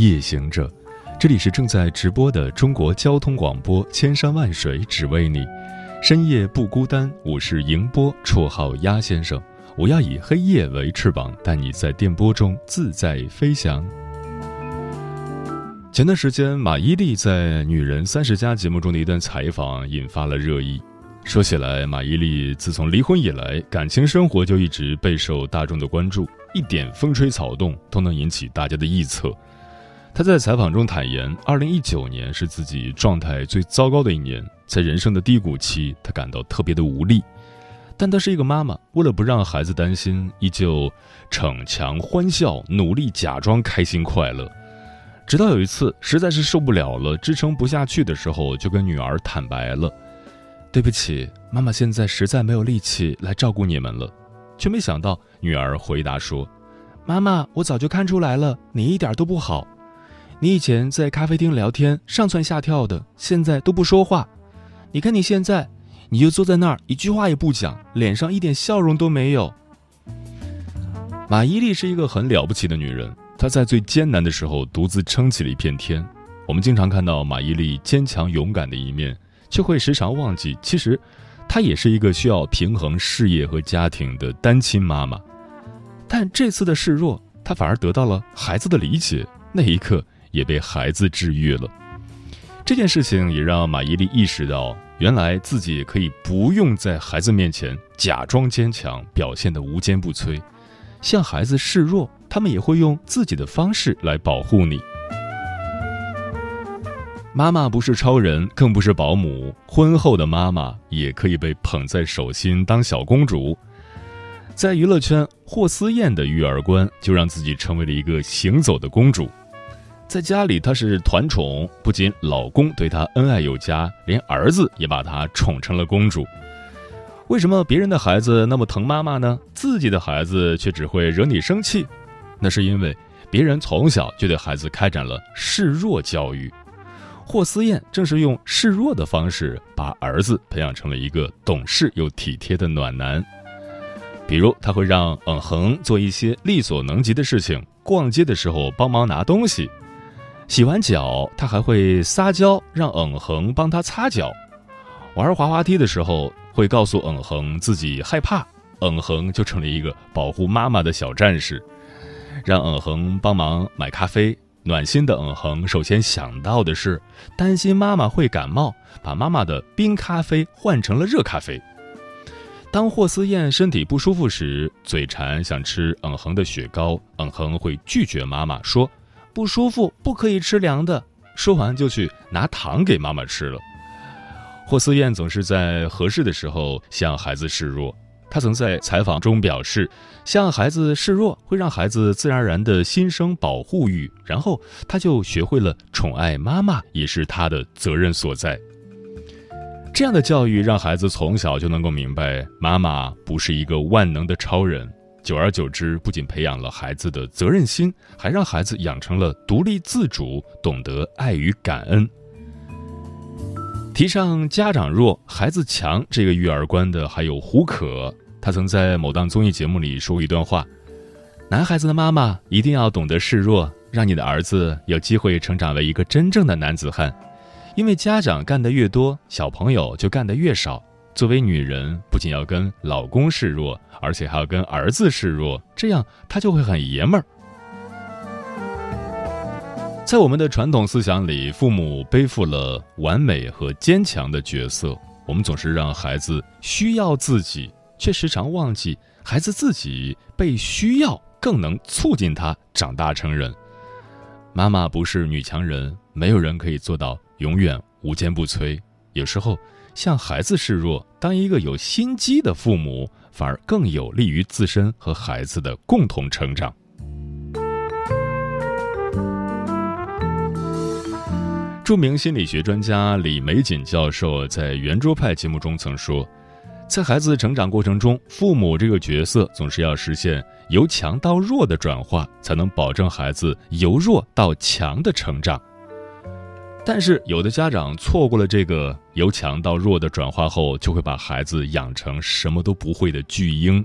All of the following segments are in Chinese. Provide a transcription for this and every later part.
夜行者，这里是正在直播的中国交通广播，千山万水只为你，深夜不孤单。我是迎波，绰号鸭先生。我要以黑夜为翅膀，带你在电波中自在飞翔。前段时间，马伊琍在《女人三十加》节目中的一段采访引发了热议。说起来，马伊琍自从离婚以来，感情生活就一直备受大众的关注，一点风吹草动都能引起大家的臆测。她在采访中坦言，二零一九年是自己状态最糟糕的一年，在人生的低谷期，她感到特别的无力。但她是一个妈妈，为了不让孩子担心，依旧逞强欢笑，努力假装开心快乐。直到有一次，实在是受不了了，支撑不下去的时候，就跟女儿坦白了：“对不起，妈妈现在实在没有力气来照顾你们了。”却没想到，女儿回答说：“妈妈，我早就看出来了，你一点都不好。你以前在咖啡厅聊天，上蹿下跳的，现在都不说话。你看你现在。”你就坐在那儿，一句话也不讲，脸上一点笑容都没有。马伊琍是一个很了不起的女人，她在最艰难的时候独自撑起了一片天。我们经常看到马伊琍坚强勇敢的一面，却会时常忘记，其实她也是一个需要平衡事业和家庭的单亲妈妈。但这次的示弱，她反而得到了孩子的理解，那一刻也被孩子治愈了。这件事情也让马伊琍意识到。原来自己可以不用在孩子面前假装坚强，表现得无坚不摧，向孩子示弱，他们也会用自己的方式来保护你。妈妈不是超人，更不是保姆，婚后的妈妈也可以被捧在手心当小公主。在娱乐圈，霍思燕的育儿观就让自己成为了一个行走的公主。在家里，她是团宠，不仅老公对她恩爱有加，连儿子也把她宠成了公主。为什么别人的孩子那么疼妈妈呢？自己的孩子却只会惹你生气？那是因为别人从小就对孩子开展了示弱教育。霍思燕正是用示弱的方式，把儿子培养成了一个懂事又体贴的暖男。比如，他会让嗯恒做一些力所能及的事情，逛街的时候帮忙拿东西。洗完脚，他还会撒娇，让嗯恒帮他擦脚；玩滑滑梯的时候，会告诉嗯恒自己害怕，嗯恒就成了一个保护妈妈的小战士。让嗯恒帮忙买咖啡，暖心的嗯恒首先想到的是担心妈妈会感冒，把妈妈的冰咖啡换成了热咖啡。当霍思燕身体不舒服时，嘴馋想吃嗯恒的雪糕，嗯恒会拒绝妈妈说。不舒服，不可以吃凉的。说完就去拿糖给妈妈吃了。霍思燕总是在合适的时候向孩子示弱。她曾在采访中表示，向孩子示弱会让孩子自然而然的心生保护欲，然后他就学会了宠爱妈妈也是他的责任所在。这样的教育让孩子从小就能够明白，妈妈不是一个万能的超人。久而久之，不仅培养了孩子的责任心，还让孩子养成了独立自主、懂得爱与感恩。提倡家长弱，孩子强这个育儿观的还有胡可，他曾在某档综艺节目里说过一段话：男孩子的妈妈一定要懂得示弱，让你的儿子有机会成长为一个真正的男子汉。因为家长干得越多，小朋友就干得越少。作为女人，不仅要跟老公示弱，而且还要跟儿子示弱，这样他就会很爷们儿。在我们的传统思想里，父母背负了完美和坚强的角色，我们总是让孩子需要自己，却时常忘记孩子自己被需要更能促进他长大成人。妈妈不是女强人，没有人可以做到永远无坚不摧，有时候。向孩子示弱，当一个有心机的父母，反而更有利于自身和孩子的共同成长。著名心理学专家李玫瑾教授在圆桌派节目中曾说，在孩子成长过程中，父母这个角色总是要实现由强到弱的转化，才能保证孩子由弱到强的成长。但是，有的家长错过了这个由强到弱的转化后，就会把孩子养成什么都不会的巨婴。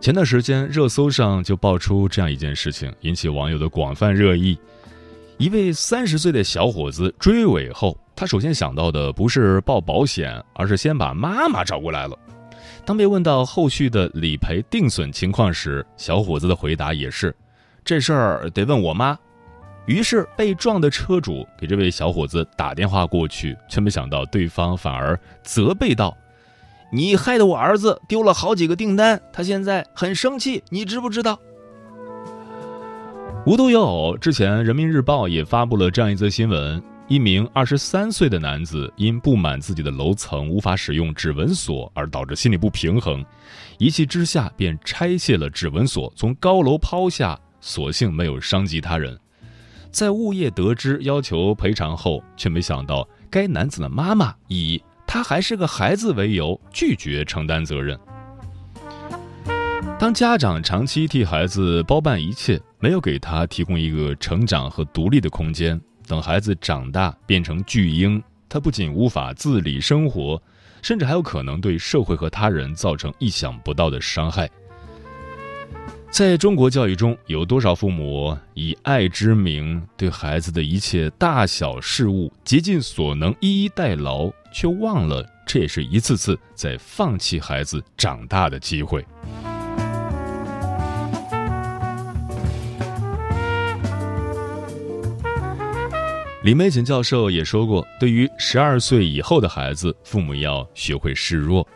前段时间，热搜上就爆出这样一件事情，引起网友的广泛热议。一位三十岁的小伙子追尾后，他首先想到的不是报保险，而是先把妈妈找过来了。当被问到后续的理赔定损情况时，小伙子的回答也是：“这事儿得问我妈。”于是，被撞的车主给这位小伙子打电话过去，却没想到对方反而责备道：“你害得我儿子丢了好几个订单，他现在很生气，你知不知道？”无独有偶，之前《人民日报》也发布了这样一则新闻：一名二十三岁的男子因不满自己的楼层无法使用指纹锁而导致心理不平衡，一气之下便拆卸了指纹锁，从高楼抛下，所幸没有伤及他人。在物业得知要求赔偿后，却没想到该男子的妈妈以他还是个孩子为由拒绝承担责任。当家长长期替孩子包办一切，没有给他提供一个成长和独立的空间，等孩子长大变成巨婴，他不仅无法自理生活，甚至还有可能对社会和他人造成意想不到的伤害。在中国教育中，有多少父母以爱之名对孩子的一切大小事物竭尽所能一一代劳，却忘了这也是一次次在放弃孩子长大的机会。李玫瑾教授也说过，对于十二岁以后的孩子，父母要学会示弱。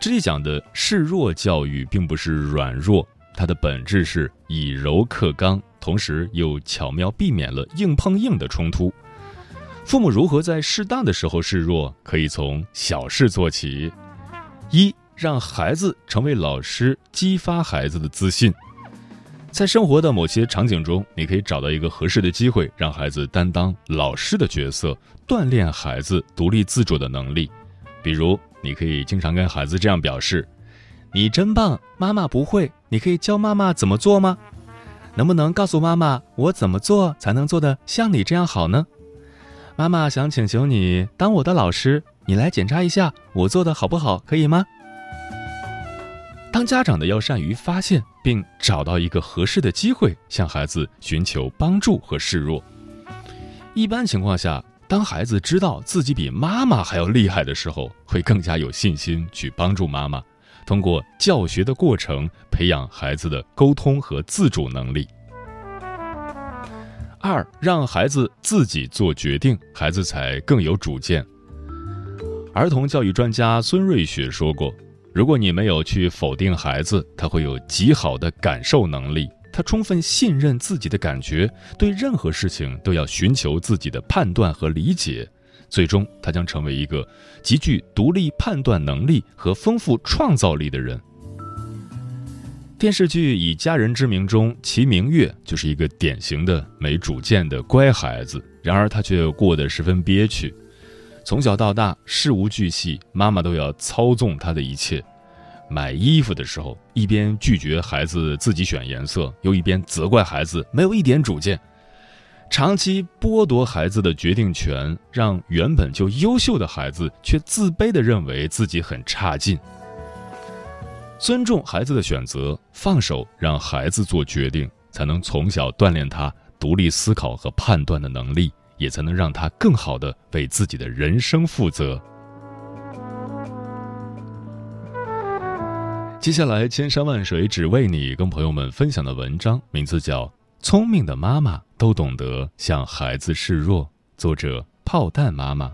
这里讲的示弱教育，并不是软弱。它的本质是以柔克刚，同时又巧妙避免了硬碰硬的冲突。父母如何在适当的时候示弱，可以从小事做起：一，让孩子成为老师，激发孩子的自信。在生活的某些场景中，你可以找到一个合适的机会，让孩子担当老师的角色，锻炼孩子独立自主的能力。比如，你可以经常跟孩子这样表示。你真棒，妈妈不会，你可以教妈妈怎么做吗？能不能告诉妈妈我怎么做才能做得像你这样好呢？妈妈想请求你当我的老师，你来检查一下我做的好不好，可以吗？当家长的要善于发现并找到一个合适的机会，向孩子寻求帮助和示弱。一般情况下，当孩子知道自己比妈妈还要厉害的时候，会更加有信心去帮助妈妈。通过教学的过程，培养孩子的沟通和自主能力。二，让孩子自己做决定，孩子才更有主见。儿童教育专家孙瑞雪说过：“如果你没有去否定孩子，他会有极好的感受能力，他充分信任自己的感觉，对任何事情都要寻求自己的判断和理解。”最终，他将成为一个极具独立判断能力和丰富创造力的人。电视剧《以家人之名》中，齐明月就是一个典型的没主见的乖孩子，然而他却过得十分憋屈。从小到大，事无巨细，妈妈都要操纵他的一切。买衣服的时候，一边拒绝孩子自己选颜色，又一边责怪孩子没有一点主见。长期剥夺孩子的决定权，让原本就优秀的孩子却自卑地认为自己很差劲。尊重孩子的选择，放手让孩子做决定，才能从小锻炼他独立思考和判断的能力，也才能让他更好地为自己的人生负责。接下来，千山万水只为你，跟朋友们分享的文章名字叫。聪明的妈妈都懂得向孩子示弱。作者：炮弹妈妈。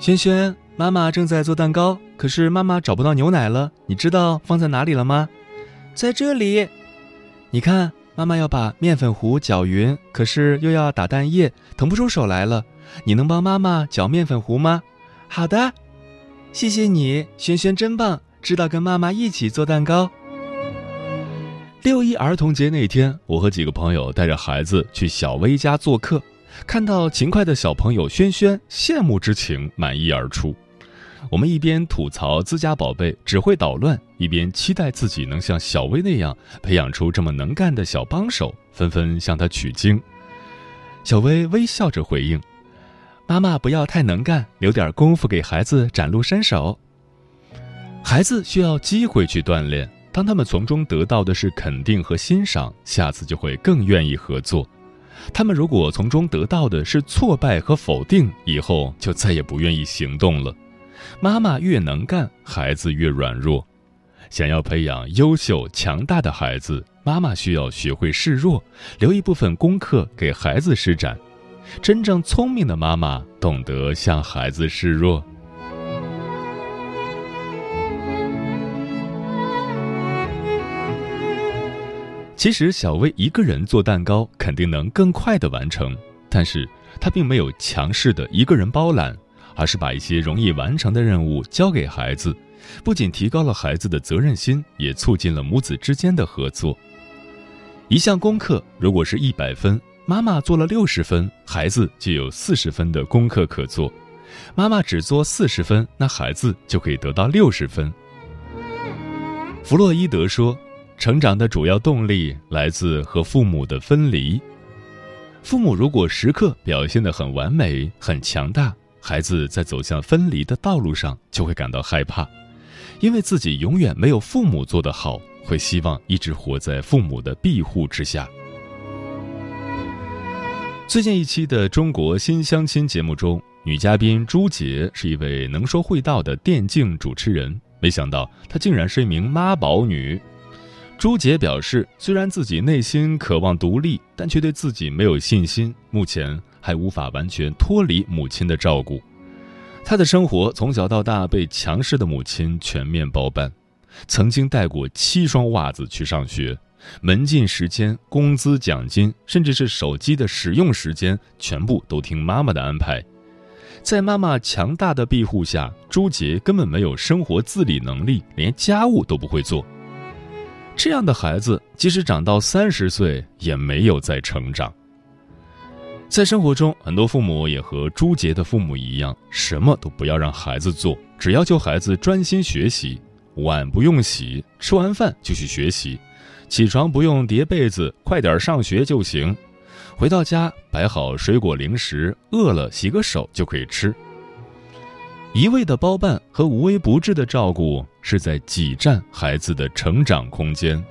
轩轩。妈妈正在做蛋糕，可是妈妈找不到牛奶了，你知道放在哪里了吗？在这里。你看，妈妈要把面粉糊搅匀，可是又要打蛋液，腾不出手来了。你能帮妈妈搅面粉糊吗？好的，谢谢你，轩轩真棒，知道跟妈妈一起做蛋糕。六一儿童节那天，我和几个朋友带着孩子去小薇家做客，看到勤快的小朋友轩轩，羡慕之情满溢而出。我们一边吐槽自家宝贝只会捣乱，一边期待自己能像小薇那样培养出这么能干的小帮手，纷纷向他取经。小薇微笑着回应：“妈妈不要太能干，留点功夫给孩子展露身手。孩子需要机会去锻炼，当他们从中得到的是肯定和欣赏，下次就会更愿意合作；他们如果从中得到的是挫败和否定，以后就再也不愿意行动了。”妈妈越能干，孩子越软弱。想要培养优秀强大的孩子，妈妈需要学会示弱，留一部分功课给孩子施展。真正聪明的妈妈懂得向孩子示弱。其实，小薇一个人做蛋糕肯定能更快的完成，但是她并没有强势的一个人包揽。而是把一些容易完成的任务交给孩子，不仅提高了孩子的责任心，也促进了母子之间的合作。一项功课如果是一百分，妈妈做了六十分，孩子就有四十分的功课可做；妈妈只做四十分，那孩子就可以得到六十分。弗洛伊德说，成长的主要动力来自和父母的分离。父母如果时刻表现得很完美、很强大。孩子在走向分离的道路上，就会感到害怕，因为自己永远没有父母做得好，会希望一直活在父母的庇护之下。最近一期的《中国新相亲》节目中，女嘉宾朱洁是一位能说会道的电竞主持人，没想到她竟然是一名妈宝女。朱洁表示，虽然自己内心渴望独立，但却对自己没有信心，目前。还无法完全脱离母亲的照顾，他的生活从小到大被强势的母亲全面包办，曾经带过七双袜子去上学，门禁时间、工资、奖金，甚至是手机的使用时间，全部都听妈妈的安排。在妈妈强大的庇护下，朱杰根本没有生活自理能力，连家务都不会做。这样的孩子，即使长到三十岁，也没有再成长。在生活中，很多父母也和朱杰的父母一样，什么都不要让孩子做，只要求孩子专心学习，碗不用洗，吃完饭就去学习，起床不用叠被子，快点上学就行。回到家摆好水果零食，饿了洗个手就可以吃。一味的包办和无微不至的照顾，是在挤占孩子的成长空间。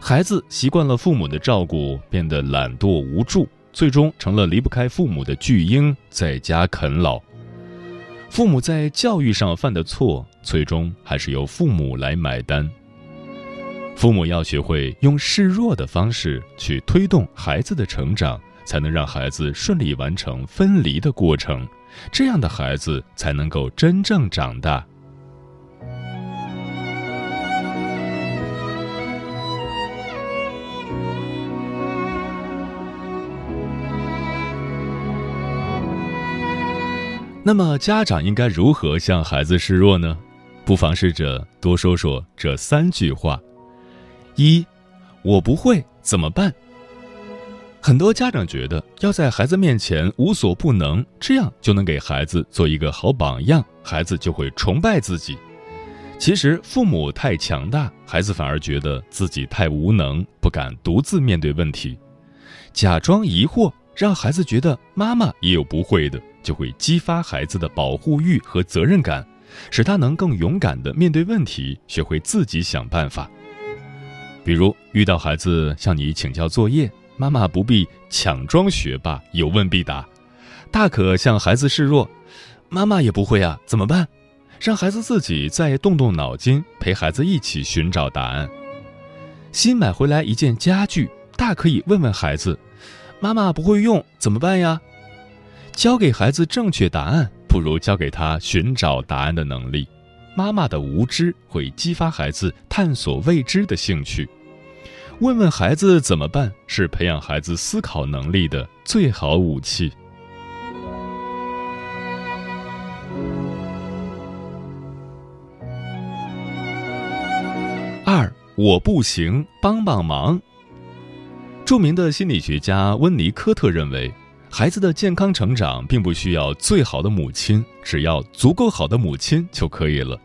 孩子习惯了父母的照顾，变得懒惰无助。最终成了离不开父母的巨婴，在家啃老。父母在教育上犯的错，最终还是由父母来买单。父母要学会用示弱的方式去推动孩子的成长，才能让孩子顺利完成分离的过程，这样的孩子才能够真正长大。那么，家长应该如何向孩子示弱呢？不妨试着多说说这三句话：一，我不会怎么办？很多家长觉得要在孩子面前无所不能，这样就能给孩子做一个好榜样，孩子就会崇拜自己。其实，父母太强大，孩子反而觉得自己太无能，不敢独自面对问题，假装疑惑，让孩子觉得妈妈也有不会的。就会激发孩子的保护欲和责任感，使他能更勇敢地面对问题，学会自己想办法。比如遇到孩子向你请教作业，妈妈不必强装学霸，有问必答，大可向孩子示弱：“妈妈也不会啊，怎么办？”让孩子自己再动动脑筋，陪孩子一起寻找答案。新买回来一件家具，大可以问问孩子：“妈妈不会用，怎么办呀？”教给孩子正确答案，不如教给他寻找答案的能力。妈妈的无知会激发孩子探索未知的兴趣。问问孩子怎么办，是培养孩子思考能力的最好武器。二，我不行，帮帮忙。著名的心理学家温尼科特认为，孩子的健康成长并不需要最好的母亲，只要足够好的母亲就可以了。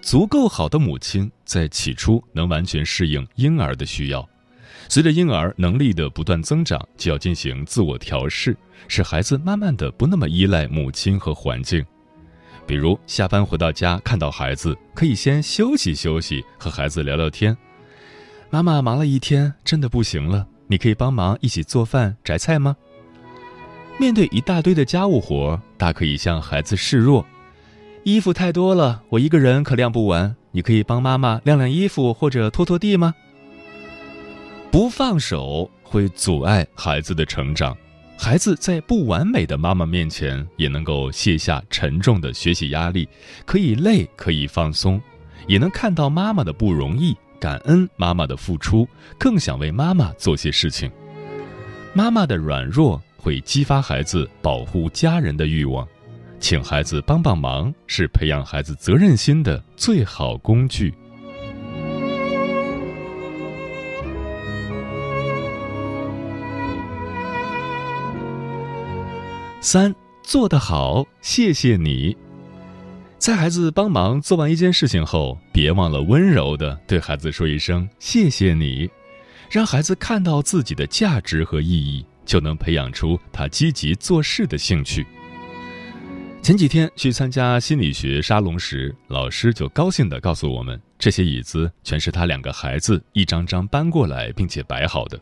足够好的母亲在起初能完全适应婴儿的需要，随着婴儿能力的不断增长，就要进行自我调试，使孩子慢慢的不那么依赖母亲和环境。比如下班回到家看到孩子，可以先休息休息，和孩子聊聊天。妈妈忙了一天，真的不行了，你可以帮忙一起做饭、摘菜吗？面对一大堆的家务活，大可以向孩子示弱。衣服太多了，我一个人可晾不完。你可以帮妈妈晾晾衣服或者拖拖地吗？不放手会阻碍孩子的成长。孩子在不完美的妈妈面前也能够卸下沉重的学习压力，可以累，可以放松，也能看到妈妈的不容易，感恩妈妈的付出，更想为妈妈做些事情。妈妈的软弱会激发孩子保护家人的欲望。请孩子帮帮忙，是培养孩子责任心的最好工具。三做得好，谢谢你。在孩子帮忙做完一件事情后，别忘了温柔的对孩子说一声“谢谢你”，让孩子看到自己的价值和意义，就能培养出他积极做事的兴趣。前几天去参加心理学沙龙时，老师就高兴地告诉我们，这些椅子全是他两个孩子一张张搬过来并且摆好的。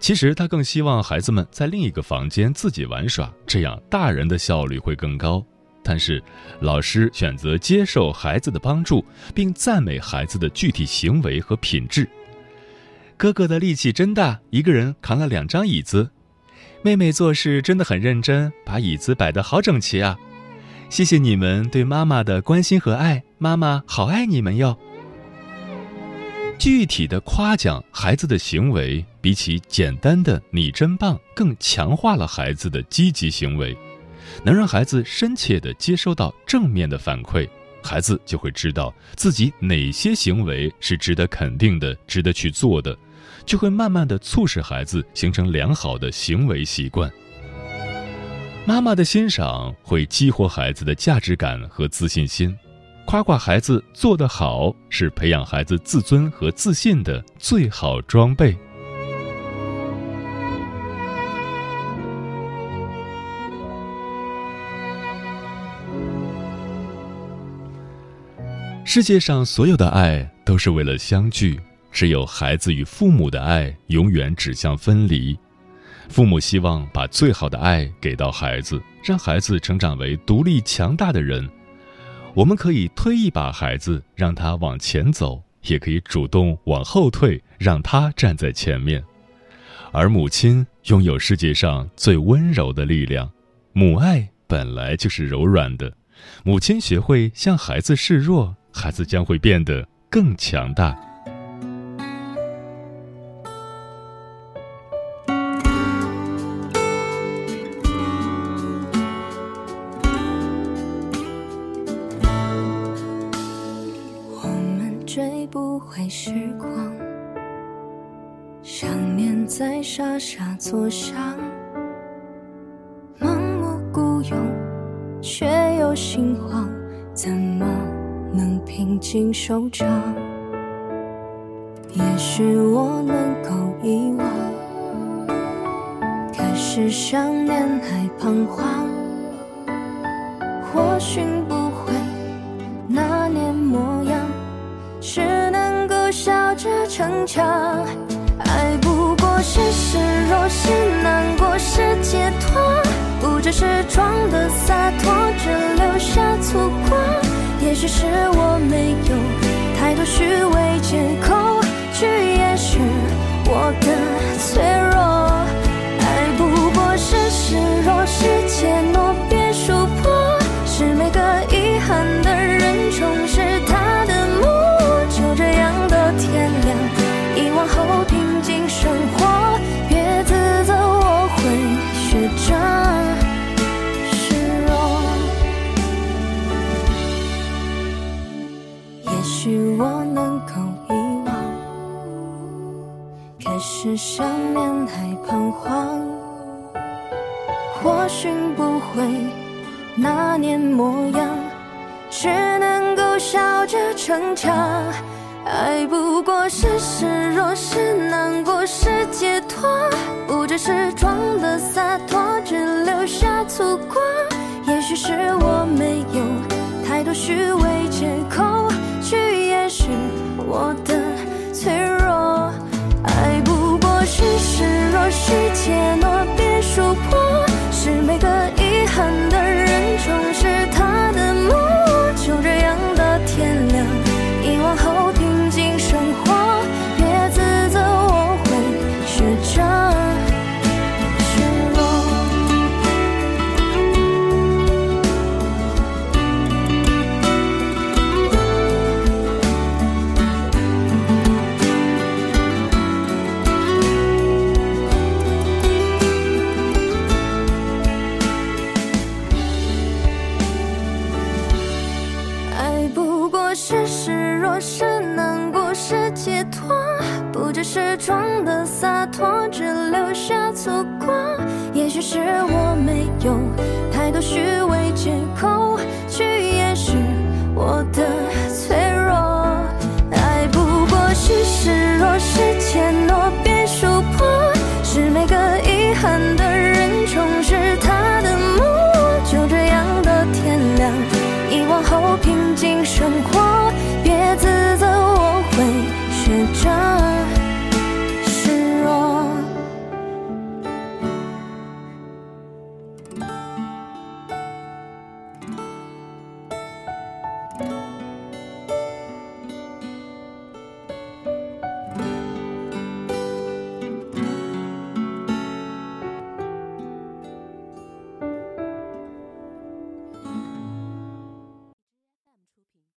其实他更希望孩子们在另一个房间自己玩耍，这样大人的效率会更高。但是，老师选择接受孩子的帮助，并赞美孩子的具体行为和品质。哥哥的力气真大，一个人扛了两张椅子。妹妹做事真的很认真，把椅子摆得好整齐啊。谢谢你们对妈妈的关心和爱，妈妈好爱你们哟。具体的夸奖孩子的行为，比起简单的“你真棒”，更强化了孩子的积极行为，能让孩子深切地接收到正面的反馈，孩子就会知道自己哪些行为是值得肯定的、值得去做的，就会慢慢的促使孩子形成良好的行为习惯。妈妈的欣赏会激活孩子的价值感和自信心，夸夸孩子做得好是培养孩子自尊和自信的最好装备。世界上所有的爱都是为了相聚，只有孩子与父母的爱永远指向分离。父母希望把最好的爱给到孩子，让孩子成长为独立强大的人。我们可以推一把孩子，让他往前走；也可以主动往后退，让他站在前面。而母亲拥有世界上最温柔的力量，母爱本来就是柔软的。母亲学会向孩子示弱，孩子将会变得更强大。傻傻坐想，盲目孤勇，却又心慌，怎么能平静收场？也许我能够遗忘，开始想念还彷徨，或许强，爱不过。是失落，是难过，是解脱，不只是装的洒脱，只留下错过。也许是我没有太多虚伪借口是想念还彷徨。或许不会那年模样，只能够笑着逞强。爱不过是失落，是难过，是解脱，不只是装的洒脱，只留下粗犷。也许是我没有太多虚伪借口去掩饰我的是示弱，是怯懦，别说破，是每个遗憾